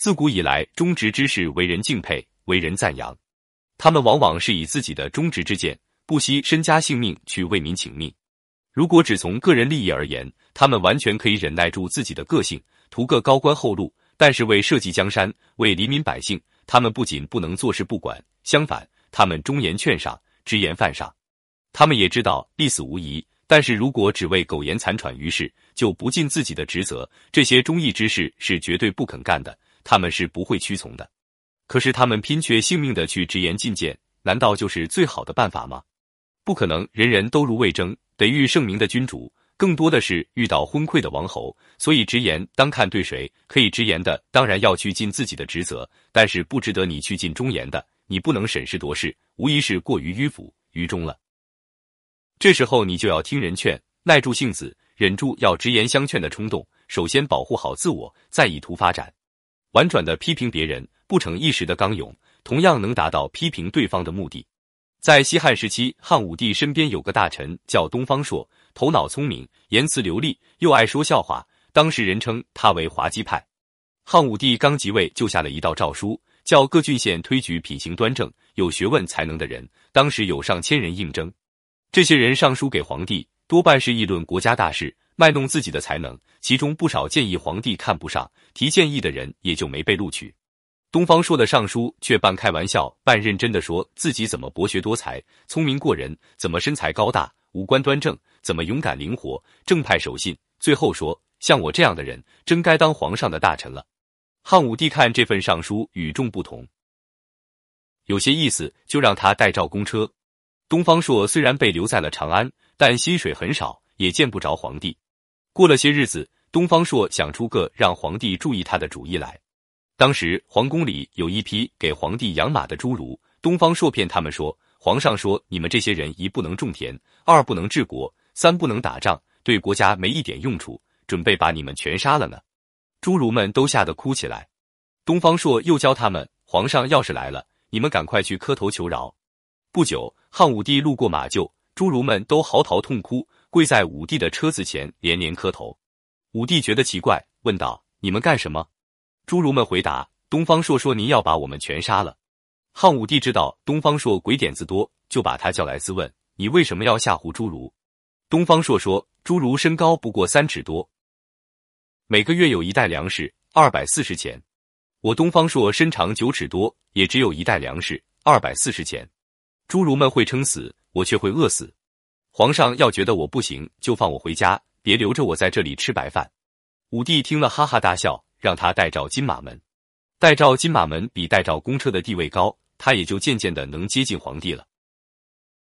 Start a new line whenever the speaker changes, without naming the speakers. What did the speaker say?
自古以来，忠直之士为人敬佩，为人赞扬。他们往往是以自己的忠直之见，不惜身家性命去为民请命。如果只从个人利益而言，他们完全可以忍耐住自己的个性，图个高官厚禄。但是为社稷江山，为黎民百姓，他们不仅不能坐视不管，相反，他们忠言劝赏，直言犯上。他们也知道必死无疑，但是如果只为苟延残喘于世，就不尽自己的职责，这些忠义之士是绝对不肯干的，他们是不会屈从的。可是他们拼却性命的去直言进谏，难道就是最好的办法吗？不可能，人人都如魏征，得遇圣明的君主。更多的是遇到昏聩的王侯，所以直言当看对谁。可以直言的，当然要去尽自己的职责；但是不值得你去尽忠言的，你不能审时度势，无疑是过于迂腐愚忠了。这时候你就要听人劝，耐住性子，忍住要直言相劝的冲动。首先保护好自我，再以图发展。婉转的批评别人，不逞一时的刚勇，同样能达到批评对方的目的。在西汉时期，汉武帝身边有个大臣叫东方朔。头脑聪明，言辞流利，又爱说笑话。当时人称他为滑稽派。汉武帝刚即位，就下了一道诏书，叫各郡县推举品行端正、有学问才能的人。当时有上千人应征，这些人上书给皇帝，多半是议论国家大事，卖弄自己的才能。其中不少建议皇帝看不上，提建议的人也就没被录取。东方朔的上书却半开玩笑半认真的说自己怎么博学多才、聪明过人，怎么身材高大。五官端正，怎么勇敢灵活、正派守信？最后说，像我这样的人，真该当皇上的大臣了。汉武帝看这份上书与众不同，有些意思，就让他代诏公车。东方朔虽然被留在了长安，但薪水很少，也见不着皇帝。过了些日子，东方朔想出个让皇帝注意他的主意来。当时皇宫里有一批给皇帝养马的侏儒，东方朔骗他们说。皇上说：“你们这些人，一不能种田，二不能治国，三不能打仗，对国家没一点用处，准备把你们全杀了呢。”侏儒们都吓得哭起来。东方朔又教他们：“皇上要是来了，你们赶快去磕头求饶。”不久，汉武帝路过马厩，侏儒们都嚎啕痛哭，跪在武帝的车子前连连磕头。武帝觉得奇怪，问道：“你们干什么？”侏儒们回答：“东方朔说您要把我们全杀了。”汉武帝知道东方朔鬼点子多，就把他叫来自问：“你为什么要吓唬侏儒？”东方朔说：“侏儒身高不过三尺多，每个月有一袋粮食，二百四十钱。我东方朔身长九尺多，也只有一袋粮食，二百四十钱。侏儒们会撑死，我却会饿死。皇上要觉得我不行，就放我回家，别留着我在这里吃白饭。”武帝听了哈哈大笑，让他代召金马门。代召金马门比代召公车的地位高，他也就渐渐的能接近皇帝了。